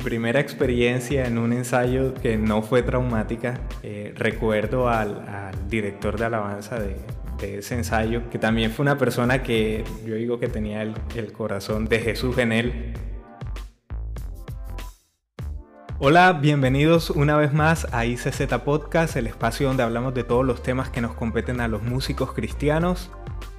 primera experiencia en un ensayo que no fue traumática, eh, recuerdo al, director de alabanza de, ese ensayo, que también fue una persona que yo digo que tenía el, el corazón de Jesús en él. Hola, bienvenidos una vez más a ICZ Podcast, el espacio donde hablamos de todos los temas que nos competen a los músicos cristianos.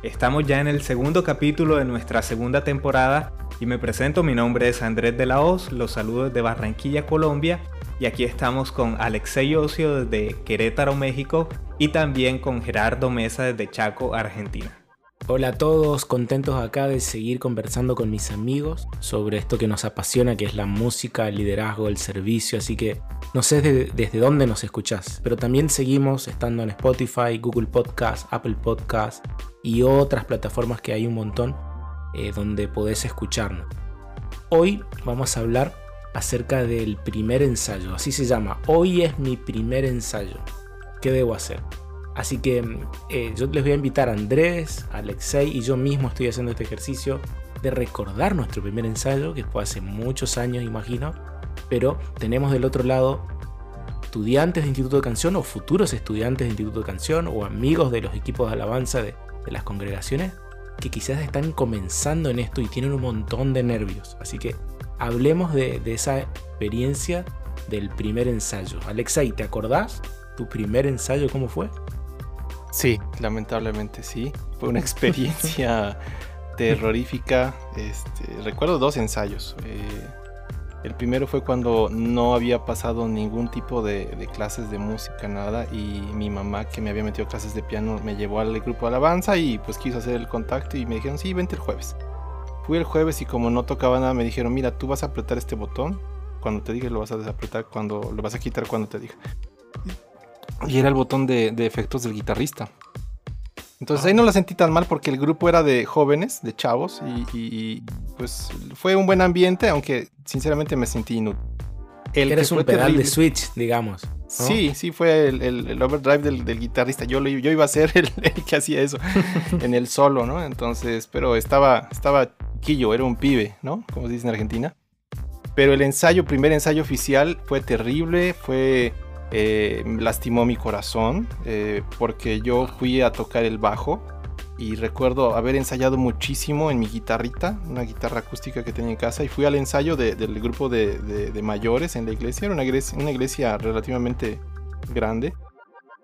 Estamos ya en el segundo capítulo de nuestra segunda temporada y me presento, mi nombre es Andrés de la Hoz, los saludos de Barranquilla, Colombia y aquí estamos con Alexei Ocio desde Querétaro, México y también con Gerardo Mesa desde Chaco, Argentina. Hola a todos, contentos acá de seguir conversando con mis amigos sobre esto que nos apasiona, que es la música, el liderazgo, el servicio, así que no sé desde, dónde nos escuchás, pero también seguimos estando en Spotify, Google Podcast, Apple Podcast y otras plataformas que hay un montón eh, donde podés escucharnos. Hoy vamos a hablar acerca del primer ensayo, así se llama, hoy es mi primer ensayo, ¿qué debo hacer? Así que eh, yo les voy a invitar a Andrés, a Alexei y yo mismo estoy haciendo este ejercicio de recordar nuestro primer ensayo, que fue hace muchos años, imagino, pero tenemos del otro lado estudiantes de Instituto de Canción o futuros estudiantes de Instituto de Canción o amigos de los equipos de alabanza de las congregaciones que quizás están comenzando en esto y tienen un montón de nervios. Así que hablemos de, esa experiencia del primer ensayo. Alexei, ¿te acordás tu primer ensayo cómo fue? Sí, lamentablemente sí. Fue una experiencia terrorífica. Este, recuerdo dos ensayos. Eh, el primero fue cuando no había pasado ningún tipo de, clases de música, nada, y mi mamá que me había metido clases de piano me llevó al grupo de alabanza y pues quiso hacer el contacto y me dijeron, sí, vente el jueves. Fui el jueves y como no tocaba nada me dijeron, mira, tú vas a apretar este botón, cuando te dije lo vas a desapretar, cuando lo vas a quitar cuando te dije. Y era el botón de efectos del guitarrista. Entonces ahí no la sentí tan mal porque el grupo era de jóvenes, de chavos, y, pues fue un buen ambiente, aunque sinceramente me sentí inútil. El Eres un pedal de switch, digamos. Sí, sí, fue el, overdrive del, guitarrista. Yo, yo iba a ser el, que hacía eso en el solo, ¿no? Entonces, pero estaba, estaba quillo, era un pibe, ¿no? Como se dice en Argentina. Pero el ensayo, primer ensayo oficial, fue terrible, fue eh, lastimó mi corazón eh, porque yo fui a tocar el bajo y recuerdo haber ensayado muchísimo en mi guitarrita, una guitarra acústica que tenía en casa y fui al ensayo del grupo de, mayores en la iglesia, era una iglesia, una iglesia relativamente grande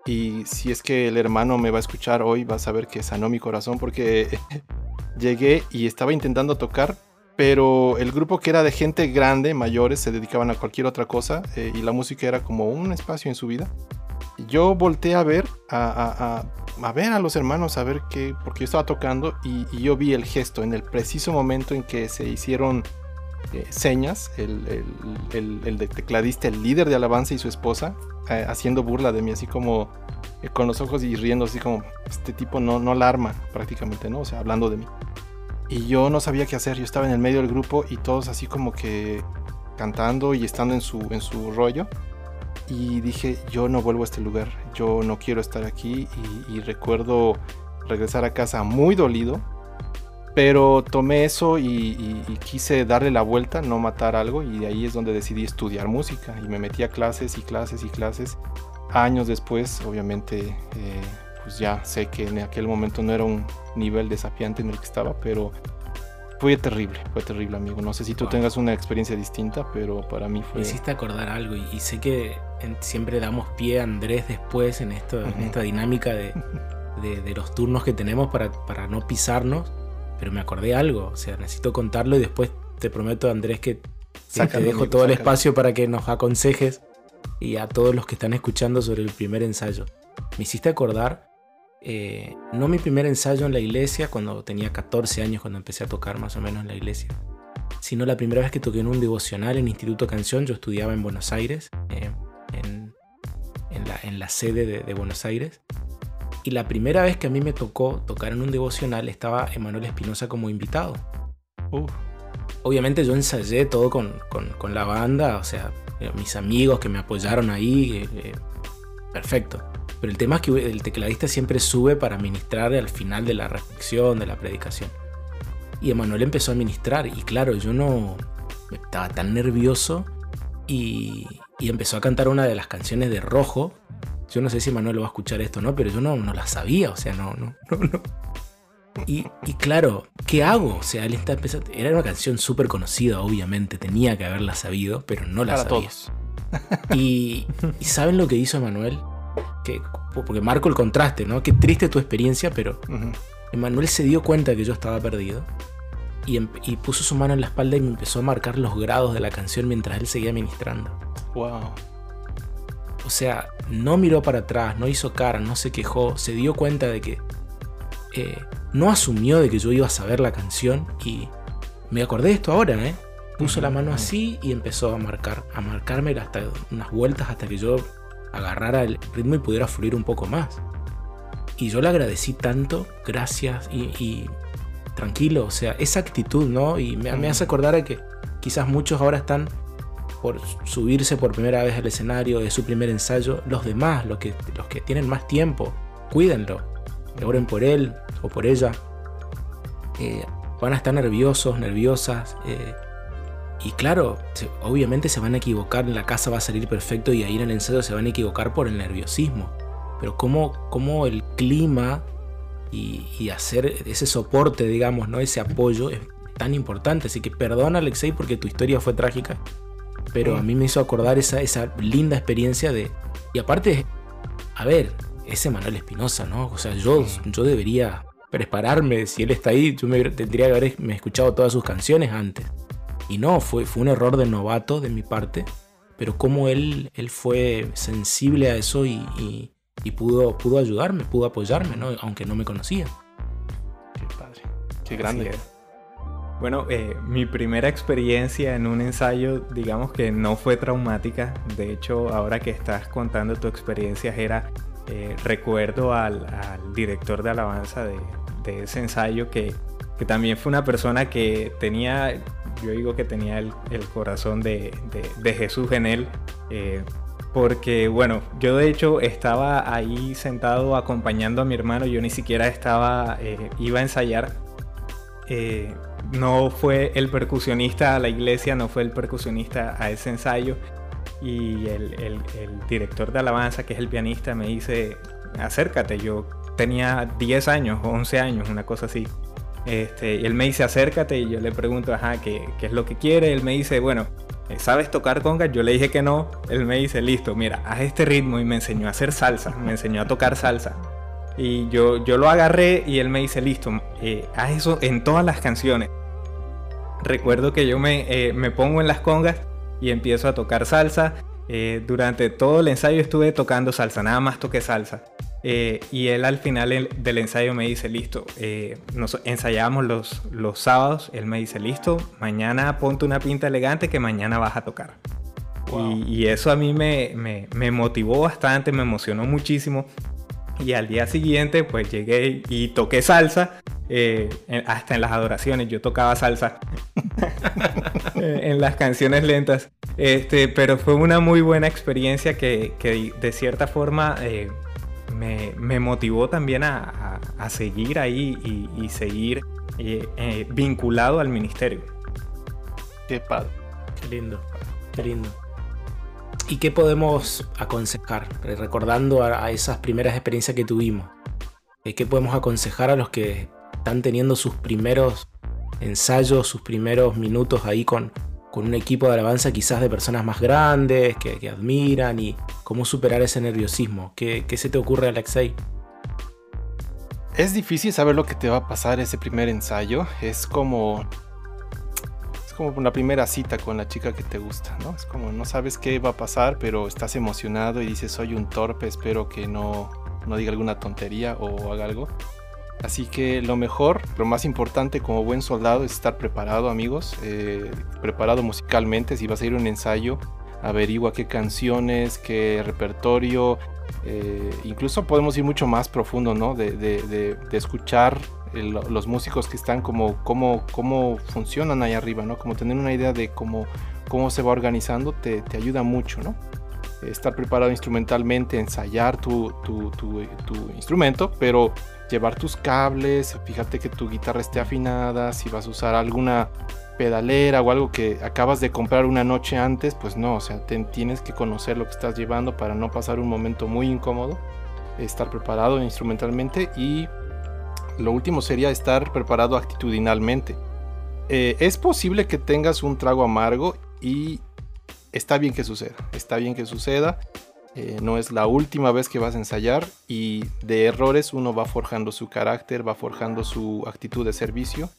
y si es que el hermano me va a escuchar hoy va a saber que sanó mi corazón porque llegué y estaba intentando tocar pero el grupo que era de gente grande, mayores, se dedicaban a cualquier otra cosa eh, y la música era como un espacio en su vida. Yo volteé a ver a, ver a los hermanos, a ver qué, porque yo estaba tocando y, yo vi el gesto en el preciso momento en que se hicieron eh, señas, el, tecladista, el líder de alabanza y su esposa, eh, haciendo burla de mí, así como con los ojos y riendo, así como este tipo no, no la arma prácticamente, ¿no? O sea, hablando de mí. Y yo no sabía qué hacer, yo estaba en el medio del grupo y todos así como que cantando y estando en su, en su rollo. Y dije, yo no vuelvo a este lugar, yo no quiero estar aquí. Y, recuerdo regresar a casa muy dolido, pero tomé eso y, quise darle la vuelta, no matar algo. Y ahí es donde decidí estudiar música. Y me metí a clases y clases y clases. Años después, obviamente, eh, pues ya sé que en aquel momento no era un nivel desafiante en el que estaba, pero fue terrible, fue terrible, amigo. No sé si tú tengas una experiencia distinta, pero para mí fue. Me hiciste acordar algo y, sé que siempre damos pie a Andrés después en, esto, en esta dinámica de, los turnos que tenemos para, para no pisarnos, pero me acordé algo, o sea, necesito contarlo y después te prometo, Andrés, que, te dejo todo el espacio para que nos aconsejes y a todos los que están escuchando sobre el primer ensayo. Me hiciste acordar eh, no mi primer ensayo en la iglesia, cuando tenía 14 años, cuando empecé a tocar más o menos en la iglesia, sino la primera vez que toqué en un devocional en Instituto Canción. Yo estudiaba en Buenos Aires, eh, en, la, sede de, Buenos Aires. Y la primera vez que a mí me tocó tocar en un devocional estaba Emanuel Espinosa como invitado. Obviamente yo ensayé todo con, la banda, o sea, mis amigos que me apoyaron ahí, eh, perfecto. Pero el tema es que el tecladista siempre sube para ministrar al final de la reflexión, de la predicación. Y Emanuel empezó a ministrar y claro, yo no estaba tan nervioso y, empezó a cantar una de las canciones de Rojo. Yo no sé si Manuel va a escuchar esto, ¿no? Pero yo no, no la sabía, o sea, no, no, no, Y, claro, ¿qué hago? O sea, él está empezando. Era una canción súper conocida, obviamente, tenía que haberla sabido, pero no la Para sabía. todos. Y, y, ¿saben lo que hizo Manuel? Que, porque marco el contraste, ¿no? Qué triste tu experiencia, pero Emanuel se dio cuenta que yo estaba perdido Em, y, puso su mano en la espalda y me empezó a marcar los grados de la canción mientras él seguía ministrando. Wow. O sea, no miró para atrás, no hizo cara, no se quejó, se dio cuenta de que eh, no asumió de que yo iba a saber la canción y me acordé de esto ahora, ¿eh? Puso la mano así y empezó a marcar, a marcarme hasta unas vueltas hasta que yo agarrara el ritmo y pudiera fluir un poco más. Y yo le agradecí tanto, gracias, y tranquilo, o sea, esa actitud, ¿no? Y me, hace acordar a que quizás muchos ahora están por subirse por primera vez al escenario de su primer ensayo, los demás, los que, los que tienen más tiempo, cuídenlo, oren por él o por ella. Eh, van a estar nerviosos, nerviosas. Eh, y claro, obviamente se van a equivocar, en la casa va a salir perfecto y ahí en el ensayo se van a equivocar por el nerviosismo. Pero cómo, cómo el clima y, hacer ese soporte, digamos, ¿no? ese apoyo es tan importante. Así que perdona, Alexei, porque tu historia fue trágica, pero a mí me hizo acordar esa, esa linda experiencia de. Y aparte, a ver, ese Manuel Espinosa, ¿no? O sea, yo, yo debería prepararme. Si él está ahí, yo me, tendría que haber escuchado todas sus canciones antes. Y no, fue, fue un error de novato de mi parte. Pero como él, él fue sensible a eso y, y pudo, pudo ayudarme, pudo apoyarme, ¿no? aunque no me conocía. Qué padre, qué grande. Bueno, eh, mi primera experiencia en un ensayo, digamos que no fue traumática. De hecho, ahora que estás contando tu experiencia, era eh, recuerdo al, director de alabanza de, ese ensayo que, que, también fue una persona que tenía, yo digo que tenía el, corazón de, Jesús en él. Eh, porque bueno, yo de hecho estaba ahí sentado acompañando a mi hermano, yo ni siquiera estaba, eh, iba a ensayar. Eh, no fue el percusionista a la iglesia, no fue el percusionista a ese ensayo. Y el, director de alabanza, que es el pianista, me dice, acércate, yo tenía 10 años, 11 años, una cosa así. Este, y él me dice, acércate, y yo le pregunto, ajá, ¿qué, ¿qué, es lo que quiere? Él me dice, bueno, ¿sabes tocar conga? Yo le dije que no. Él me dice, listo, mira, haz este ritmo y me enseñó a hacer salsa, me enseñó a tocar salsa. Y yo, yo lo agarré y él me dice, listo, eh, haz eso en todas las canciones. Recuerdo que yo me, eh, me pongo en las congas y empiezo a tocar salsa. Eh, durante todo el ensayo estuve tocando salsa, nada más toqué salsa. Eh, y él al final del ensayo me dice, listo, eh, nos ensayamos los, los sábados, él me dice, listo, mañana ponte una pinta elegante que mañana vas a tocar. Y, eso a mí me, me, motivó bastante, me emocionó muchísimo. Y al día siguiente pues llegué y toqué salsa, eh, hasta en las adoraciones yo tocaba salsa en las canciones lentas. Este, pero fue una muy buena experiencia que, que de cierta forma me, motivó también a, seguir ahí y, seguir eh, eh, vinculado al ministerio. Qué padre. Qué lindo, qué lindo. ¿Y qué podemos aconsejar? Recordando a, esas primeras experiencias que tuvimos. Eh, ¿Qué podemos aconsejar a los que están teniendo sus primeros ensayos, sus primeros minutos ahí con, con un equipo de alabanza quizás de personas más grandes, que, admiran y cómo superar ese nerviosismo. ¿Qué, se te ocurre, Alexei? Es difícil saber lo que te va a pasar ese primer ensayo. Es como. Es como una primera cita con la chica que te gusta, ¿no? Es como no sabes qué va a pasar, pero estás emocionado y dices, soy un torpe, espero que no, no diga alguna tontería o haga algo. Así que lo mejor, lo más importante como buen soldado es estar preparado, amigos. Eh, preparado musicalmente. Si vas a ir a un ensayo, averigua qué canciones, qué repertorio. Eh, incluso podemos ir mucho más profundo, ¿no? De, escuchar los músicos que están como cómo, cómo funcionan ahí arriba, ¿no? Como tener una idea de cómo, cómo se va organizando te, te ayuda mucho, ¿no? estar preparado instrumentalmente, ensayar tu, tu, instrumento, pero llevar tus cables, fíjate que tu guitarra esté afinada, si vas a usar alguna pedalera o algo que acabas de comprar una noche antes, pues no, o sea, tienes que conocer lo que estás llevando para no pasar un momento muy incómodo, estar preparado instrumentalmente y lo último sería estar preparado actitudinalmente. Eh, es posible que tengas un trago amargo y está bien que suceda, está bien que suceda. Eh, no es la última vez que vas a ensayar y de errores uno va forjando su carácter, va forjando su actitud de servicio.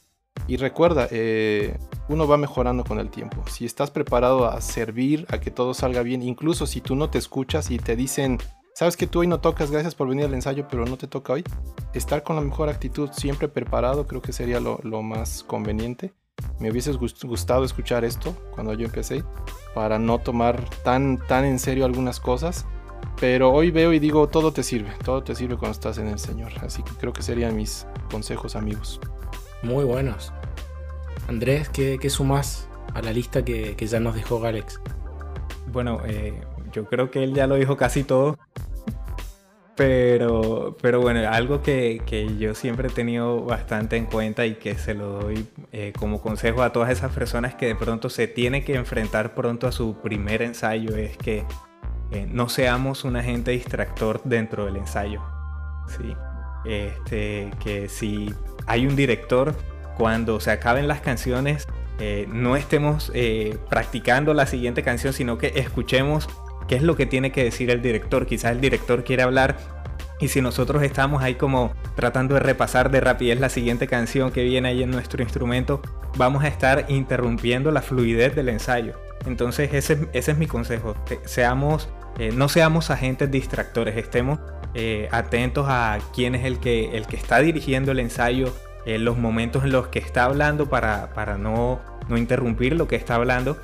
Y recuerda, eh, uno va mejorando con el tiempo. Si estás preparado a servir, a que todo salga bien, incluso si tú no te escuchas y te dicen, sabes que tú hoy no tocas, gracias por venir al ensayo, pero no te toca hoy, estar con la mejor actitud, siempre preparado, creo que sería lo, lo más conveniente. Me hubiese gustado escuchar esto cuando yo empecé, para no tomar tan, tan en serio algunas cosas. Pero hoy veo y digo, todo te sirve, todo te sirve cuando estás en el Señor. Así que creo que serían mis consejos, amigos. Muy buenos. Andrés, ¿qué, qué sumas a la lista que, que, ya nos dejó Galex? Bueno, eh, yo creo que él ya lo dijo casi todo. Pero, pero bueno, algo que, que, yo siempre he tenido bastante en cuenta y que se lo doy eh, como consejo a todas esas personas que de pronto se tienen que enfrentar pronto a su primer ensayo es que eh, no seamos un agente distractor dentro del ensayo. ¿sí? Este, que si hay un director, cuando se acaben las canciones, eh, no estemos practicando la siguiente canción, sino que escuchemos qué es lo que tiene que decir el director. Quizás el director quiere hablar y si nosotros estamos ahí como tratando de repasar de rapidez la siguiente canción que viene ahí en nuestro instrumento, vamos a estar interrumpiendo la fluidez del ensayo. Entonces ese, es mi consejo. Seamos, eh, no seamos agentes distractores, estemos eh, atentos a quién es el que, está dirigiendo el ensayo, en los momentos en los que está hablando para, para no, no interrumpir lo que está hablando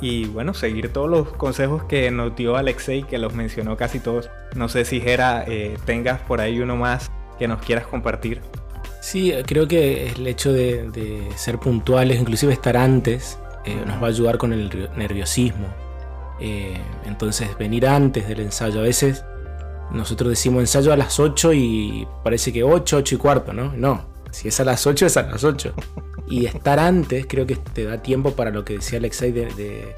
y bueno, seguir todos los consejos que nos dio Alexei, que los mencionó casi todos. No sé si Jera, eh, tengas por ahí uno más que nos quieras compartir. Sí, creo que el hecho de, ser puntuales, inclusive estar antes, eh, nos va a ayudar con el nerviosismo. Eh, entonces, venir antes del ensayo. A veces nosotros decimos ensayo a las 8 y parece que 8, 8 y cuarto, ¿no? No, si es a las 8, es a las 8. Y estar antes creo que te da tiempo para lo que decía Alexei de,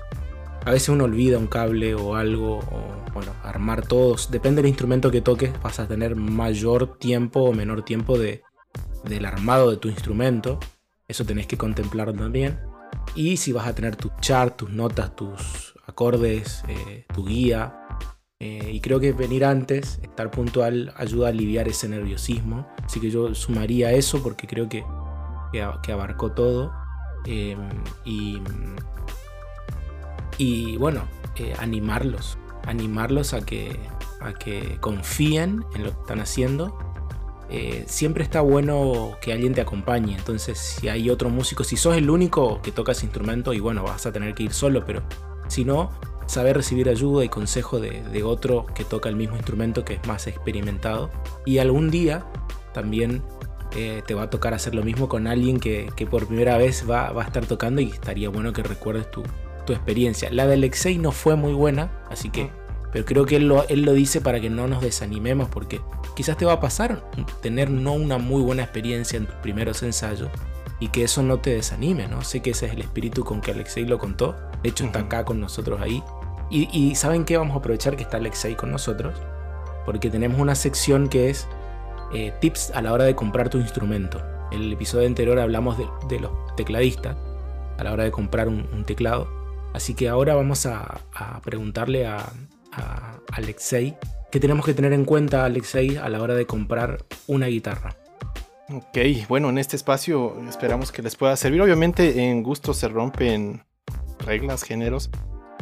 a veces uno olvida un cable o algo, o bueno, armar todos. Depende del instrumento que toques, vas a tener mayor tiempo o menor tiempo de, del armado de tu instrumento. Eso tenés que contemplarlo también. Y si vas a tener tu chart, tus notas, tus acordes, eh, tu guía, eh, y creo que venir antes, estar puntual, ayuda a aliviar ese nerviosismo. Así que yo sumaría eso porque creo que, que, abarcó todo. Eh, y, y, bueno, eh, animarlos. Animarlos a que, a que confíen en lo que están haciendo. siempre está bueno que alguien te acompañe. Entonces, si hay otro músico, si sos el único que toca ese instrumento, y bueno, vas a tener que ir solo, pero si no, saber recibir ayuda y consejo de, otro que toca el mismo instrumento que es más experimentado. Y algún día también eh, te va a tocar hacer lo mismo con alguien que, por primera vez va, a estar tocando y estaría bueno que recuerdes tu, experiencia. La de Alexei no fue muy buena, así que... Pero creo que él lo, él lo dice para que no nos desanimemos porque quizás te va a pasar tener no una muy buena experiencia en tus primeros ensayos y que eso no te desanime, ¿no? Sé que ese es el espíritu con que Alexei lo contó. De hecho, está acá con nosotros ahí. Y, ¿saben qué? Vamos a aprovechar que está Alexei con nosotros, porque tenemos una sección que es eh, tips a la hora de comprar tu instrumento. En el episodio anterior hablamos de, los tecladistas a la hora de comprar un, teclado. Así que ahora vamos a, preguntarle a, a Alexei qué tenemos que tener en cuenta, Alexei, a la hora de comprar una guitarra. Ok, bueno, en este espacio esperamos que les pueda servir. Obviamente en gusto se rompen reglas, géneros.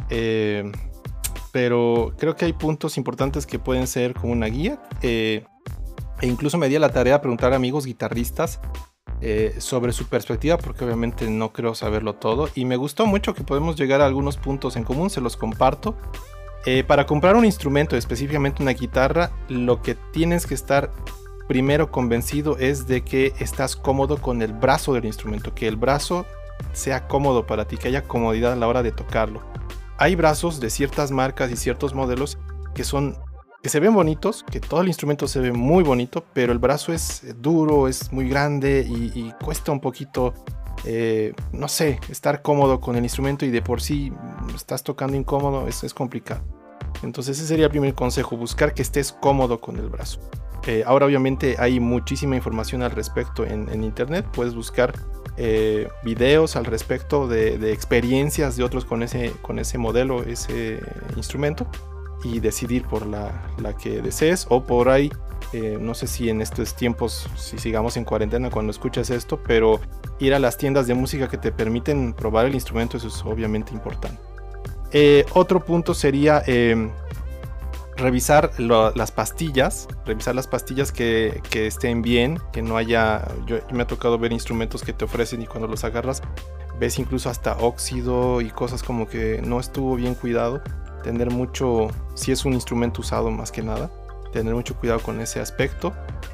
Eh, pero creo que hay puntos importantes que pueden ser como una guía. Eh, e incluso me di la tarea de preguntar a amigos guitarristas eh, sobre su perspectiva, porque obviamente no creo saberlo todo. Y me gustó mucho que podemos llegar a algunos puntos en común, se los comparto. para comprar un instrumento, específicamente una guitarra, lo que tienes que estar primero convencido es de que estás cómodo con el brazo del instrumento, que el brazo sea cómodo para ti, que haya comodidad a la hora de tocarlo hay brazos de ciertas marcas y ciertos modelos que son que se ven bonitos, que todo el instrumento se ve muy bonito, pero el brazo es duro, es muy grande y, cuesta un poquito, eh, no sé, estar cómodo con el instrumento y de por sí estás tocando incómodo, es, es complicado. Entonces ese sería el primer consejo, buscar que estés cómodo con el brazo. Eh, ahora obviamente hay muchísima información al respecto en, internet, puedes buscar eh, videos al respecto de, experiencias de otros con ese, con ese modelo, ese instrumento y decidir por la, que desees o por ahí, eh, no sé si en estos tiempos, si sigamos en cuarentena cuando escuchas esto, pero ir a las tiendas de música que te permiten probar el instrumento, eso es obviamente importante. Otro punto sería revisar las pastillas, revisar las pastillas que, estén bien, que no haya, yo, me ha tocado ver instrumentos que te ofrecen y cuando los agarras ves incluso hasta óxido y cosas como que no estuvo bien cuidado, tener mucho, si es un instrumento usado más que nada, tener mucho cuidado con ese aspecto.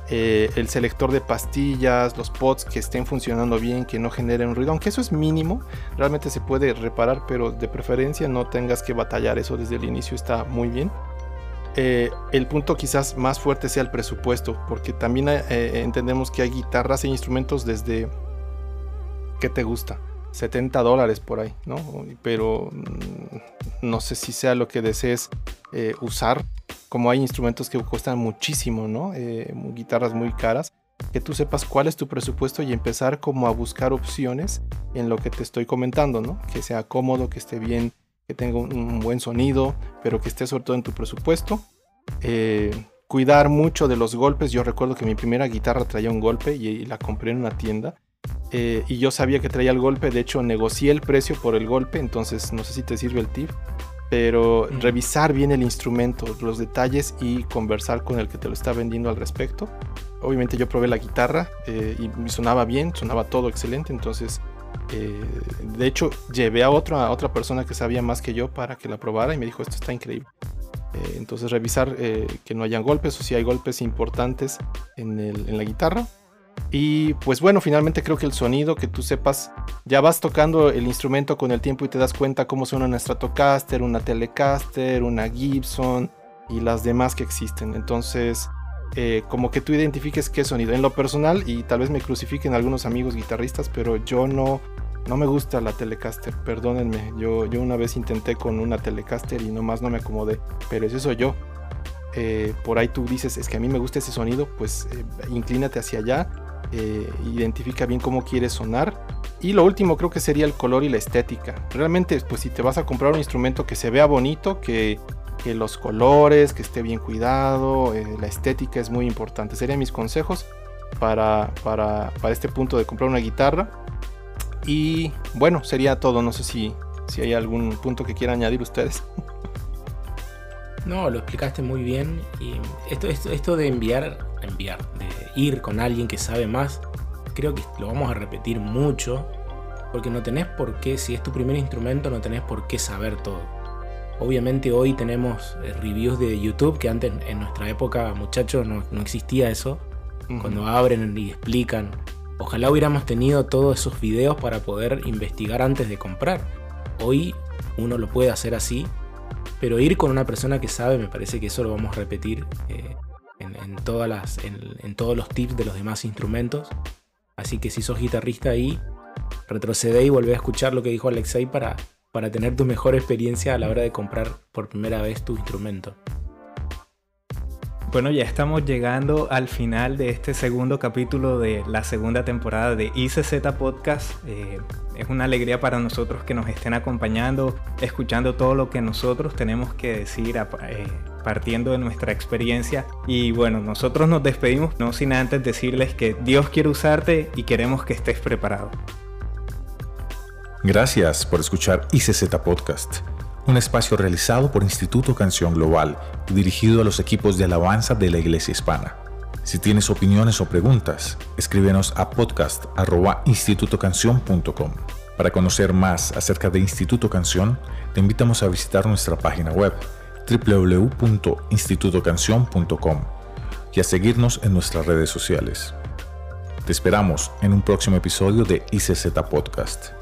Eh, el selector de pastillas, los pots que estén funcionando bien, que no generen ruido, aunque eso es mínimo, realmente se puede reparar, pero de preferencia no tengas que batallar, eso desde el inicio está muy bien. Eh, el punto quizás más fuerte sea el presupuesto, porque también eh, entendemos que hay guitarras e instrumentos desde, ¿qué te gusta? 70 dólares por ahí, ¿no? Pero mm, no sé si sea lo que desees usar, como hay instrumentos que cuestan muchísimo, ¿no? guitarras muy caras, que tú sepas cuál es tu presupuesto y empezar como a buscar opciones en lo que te estoy comentando, ¿no? Que sea cómodo, que esté bien que tenga un, buen sonido, pero que esté sobre todo en tu presupuesto. Eh, cuidar mucho de los golpes. Yo recuerdo que mi primera guitarra traía un golpe y, la compré en una tienda. Eh, y yo sabía que traía el golpe, de hecho negocié el precio por el golpe, entonces no sé si te sirve el tip, pero revisar bien el instrumento, los detalles y conversar con el que te lo está vendiendo al respecto. Obviamente yo probé la guitarra eh, y sonaba bien, sonaba todo excelente, entonces eh, de hecho, llevé a otra, otra persona que sabía más que yo para que la probara y me dijo, esto está increíble. Eh, entonces, revisar eh, que no hayan golpes o si hay golpes importantes en, la guitarra. Y pues bueno, finalmente creo que el sonido, que tú sepas, ya vas tocando el instrumento con el tiempo y te das cuenta cómo suena una Stratocaster, una Telecaster, una Gibson y las demás que existen. Entonces, como que tú identifiques qué sonido. En lo personal, y tal vez me crucifiquen algunos amigos guitarristas, pero yo no no me gusta la Telecaster, perdónenme. Yo, yo una vez intenté con una Telecaster y nomás no me acomodé, pero eso soy yo. Eh, por ahí tú dices, es que a mí me gusta ese sonido, pues eh, inclínate hacia allá, eh, identifica bien cómo quieres sonar. Y lo último creo que sería el color y la estética. Realmente, pues si te vas a comprar un instrumento que se vea bonito, que, los colores, que esté bien cuidado, la estética es muy importante. Serían mis consejos para, para, para este punto de comprar una guitarra. Y bueno, sería todo. No sé si, si hay algún punto que quieran añadir ustedes. No, lo explicaste muy bien. Y esto, esto, esto de enviar, enviar, de ir con alguien que sabe más, creo que lo vamos a repetir mucho. Porque no tenés por qué, si es tu primer instrumento, no tenés por qué saber todo. Obviamente hoy tenemos eh, reviews de YouTube, que antes en nuestra época, muchachos, no, existía eso. Cuando abren y explican Ojalá hubiéramos tenido todos esos videos para poder investigar antes de comprar. Hoy uno lo puede hacer así, pero ir con una persona que sabe, me parece que eso lo vamos a repetir eh, en, todas las, en, todos los tips de los demás instrumentos. Así que si sos guitarrista ahí, retrocede y volvé a escuchar lo que dijo Alexei para, para tener tu mejor experiencia a la hora de comprar por primera vez tu instrumento. Bueno, ya estamos llegando al final de este segundo capítulo de la segunda temporada de ICZ Podcast. Eh, es una alegría para nosotros que nos estén acompañando, escuchando todo lo que nosotros tenemos que decir eh, partiendo de nuestra experiencia. Y bueno, nosotros nos despedimos, no sin antes decirles que Dios quiere usarte y queremos que estés preparado. Gracias por escuchar ICZ Podcast un espacio realizado por Instituto Canción Global y dirigido a los equipos de alabanza de la Iglesia Hispana. Si tienes opiniones o preguntas, escríbenos a podcast.institutocanción.com. Para conocer más acerca de Instituto Canción, te invitamos a visitar nuestra página web www.institutocanción.com y a seguirnos en nuestras redes sociales. Te esperamos en un próximo episodio de ICZ Podcast.